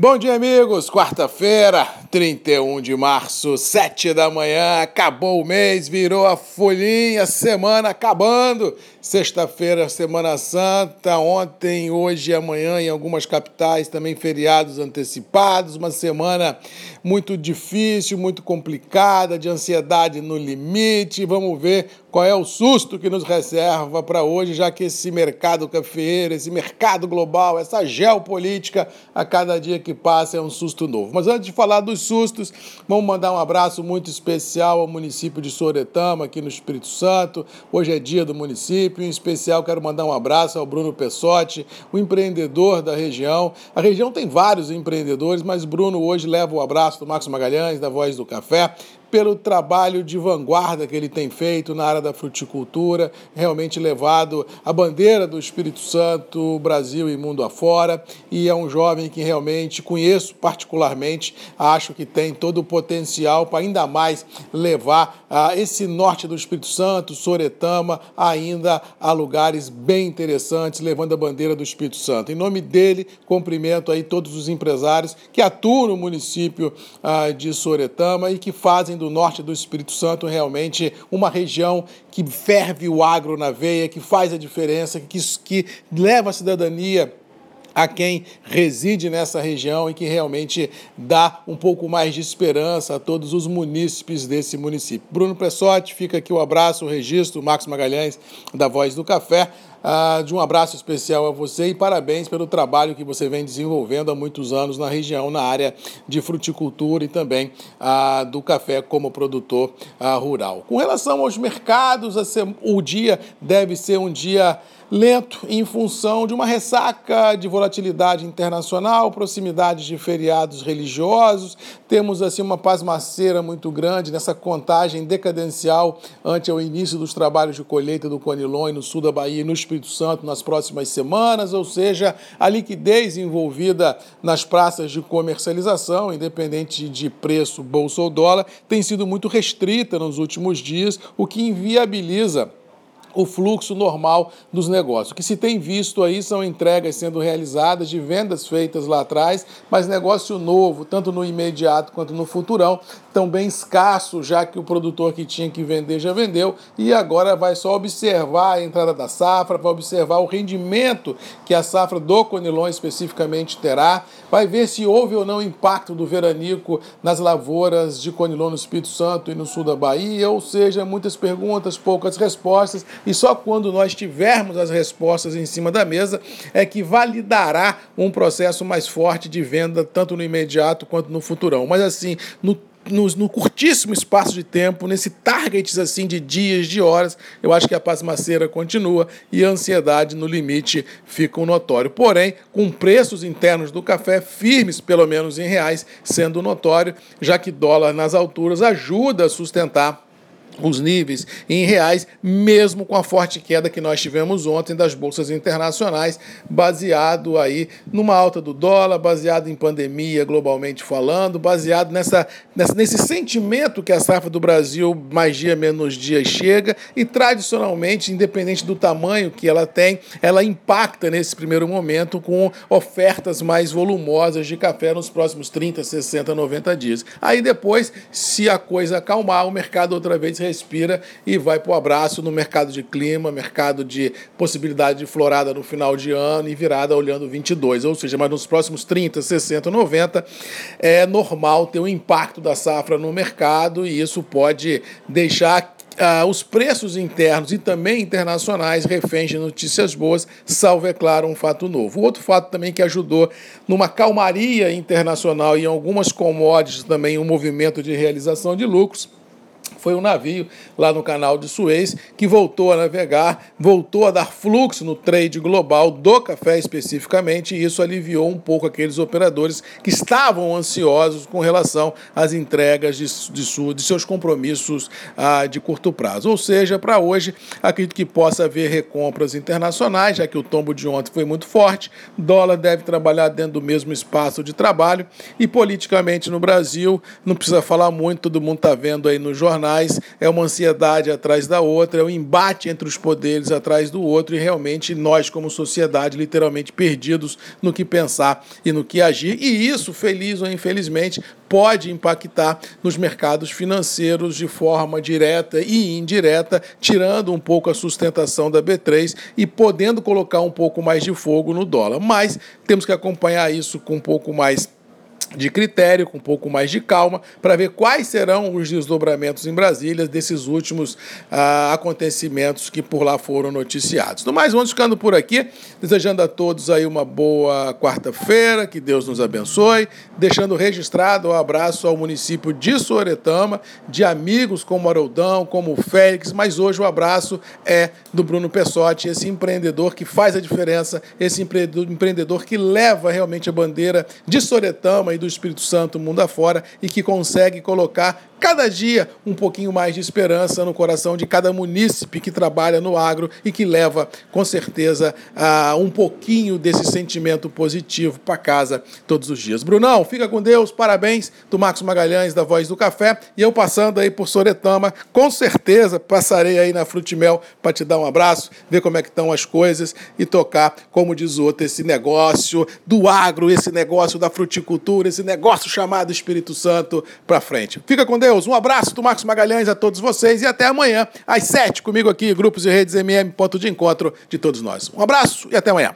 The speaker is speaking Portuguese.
Bom dia, amigos. Quarta-feira, 31 de março, 7 da manhã. Acabou o mês, virou a folhinha, semana acabando. Sexta-feira, Semana Santa. Ontem, hoje e amanhã, em algumas capitais, também feriados antecipados. Uma semana muito difícil, muito complicada, de ansiedade no limite. Vamos ver qual é o susto que nos reserva para hoje, já que esse mercado cafeeiro, esse mercado global, essa geopolítica, a cada dia que passa é um susto novo. Mas antes de falar dos sustos, vamos mandar um abraço muito especial ao município de Soretama, aqui no Espírito Santo. Hoje é dia do município, em especial quero mandar um abraço ao Bruno Pessotti, o empreendedor da região. A região tem vários empreendedores, mas Bruno hoje leva o abraço do Marcos Magalhães, da Voz do Café pelo trabalho de vanguarda que ele tem feito na área da fruticultura, realmente levado a bandeira do Espírito Santo, Brasil e mundo afora, e é um jovem que realmente conheço particularmente, acho que tem todo o potencial para ainda mais levar uh, esse norte do Espírito Santo, Soretama, ainda a lugares bem interessantes, levando a bandeira do Espírito Santo. Em nome dele, cumprimento aí todos os empresários que atuam no município uh, de Soretama e que fazem do norte do Espírito Santo realmente uma região que ferve o agro na veia, que faz a diferença, que, que leva a cidadania a quem reside nessa região e que realmente dá um pouco mais de esperança a todos os munícipes desse município. Bruno Pressotti, fica aqui o abraço, o registro, Marcos Magalhães, da Voz do Café. Uh, de um abraço especial a você e parabéns pelo trabalho que você vem desenvolvendo há muitos anos na região, na área de fruticultura e também uh, do café como produtor uh, rural. Com relação aos mercados, o dia deve ser um dia lento em função de uma ressaca de volatilidade internacional, proximidade de feriados religiosos. Temos assim uma pasmaceira muito grande nessa contagem decadencial ante o início dos trabalhos de colheita do Conilon no sul da Bahia e no Espírito Santo nas próximas semanas, ou seja, a liquidez envolvida nas praças de comercialização, independente de preço, bolsa ou dólar, tem sido muito restrita nos últimos dias, o que inviabiliza o fluxo normal dos negócios. O que se tem visto aí são entregas sendo realizadas de vendas feitas lá atrás, mas negócio novo, tanto no imediato quanto no futurão, tão bem escasso, já que o produtor que tinha que vender já vendeu e agora vai só observar a entrada da safra, vai observar o rendimento que a safra do Conilon especificamente terá, vai ver se houve ou não impacto do veranico nas lavouras de Conilon no Espírito Santo e no sul da Bahia, ou seja, muitas perguntas, poucas respostas e só quando nós tivermos as respostas em cima da mesa é que validará um processo mais forte de venda, tanto no imediato quanto no futurão. Mas assim, no no, no, curtíssimo espaço de tempo, nesse target assim de dias, de horas, eu acho que a pasmaceira continua e a ansiedade no limite fica um notório. Porém, com preços internos do café firmes, pelo menos em reais, sendo notório, já que dólar nas alturas ajuda a sustentar os níveis em reais, mesmo com a forte queda que nós tivemos ontem das bolsas internacionais, baseado aí numa alta do dólar, baseado em pandemia globalmente falando, baseado nessa, nessa nesse sentimento que a safra do Brasil mais dia menos dia chega e tradicionalmente, independente do tamanho que ela tem, ela impacta nesse primeiro momento com ofertas mais volumosas de café nos próximos 30, 60, 90 dias. Aí depois, se a coisa acalmar, o mercado outra vez respira e vai para o abraço no mercado de clima, mercado de possibilidade de florada no final de ano e virada olhando 22. Ou seja, mas nos próximos 30, 60, 90 é normal ter um impacto da safra no mercado e isso pode deixar Uh, os preços internos e também internacionais reféns de notícias boas, salvo, é claro, um fato novo. Outro fato também que ajudou numa calmaria internacional e em algumas commodities também um movimento de realização de lucros foi um navio lá no canal de Suez que voltou a navegar, voltou a dar fluxo no trade global do café especificamente, e isso aliviou um pouco aqueles operadores que estavam ansiosos com relação às entregas de, de, de seus compromissos ah, de curto prazo. Ou seja, para hoje, acredito que possa haver recompras internacionais, já que o tombo de ontem foi muito forte, dólar deve trabalhar dentro do mesmo espaço de trabalho, e politicamente no Brasil, não precisa falar muito, todo mundo está vendo aí no jornal é uma ansiedade atrás da outra, é um embate entre os poderes atrás do outro e realmente nós, como sociedade, literalmente perdidos no que pensar e no que agir. E isso, feliz ou infelizmente, pode impactar nos mercados financeiros de forma direta e indireta, tirando um pouco a sustentação da B3 e podendo colocar um pouco mais de fogo no dólar. Mas temos que acompanhar isso com um pouco mais de critério, com um pouco mais de calma, para ver quais serão os desdobramentos em Brasília desses últimos ah, acontecimentos que por lá foram noticiados. No mais, vamos ficando por aqui, desejando a todos aí uma boa quarta-feira, que Deus nos abençoe, deixando registrado o um abraço ao município de Soretama, de amigos como Haroldão, como Félix, mas hoje o abraço é do Bruno Pessotti, esse empreendedor que faz a diferença, esse empreendedor que leva realmente a bandeira de Soretama do Espírito Santo mundo afora e que consegue colocar cada dia um pouquinho mais de esperança no coração de cada munícipe que trabalha no agro e que leva, com certeza, um pouquinho desse sentimento positivo para casa todos os dias. Brunão, fica com Deus, parabéns do Marcos Magalhães, da Voz do Café, e eu passando aí por Soretama, com certeza passarei aí na Frutimel para te dar um abraço, ver como é que estão as coisas e tocar, como diz o outro, esse negócio do agro, esse negócio da fruticultura, esse negócio chamado Espírito Santo para frente. Fica com Deus, um abraço do Marcos Magalhães a todos vocês e até amanhã, às sete, comigo aqui, Grupos e Redes MM, ponto de encontro de todos nós. Um abraço e até amanhã.